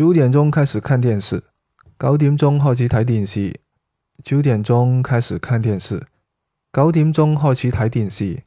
九点钟开始看电视九点钟开始睇电视九点钟开始看电视九点钟开始睇电视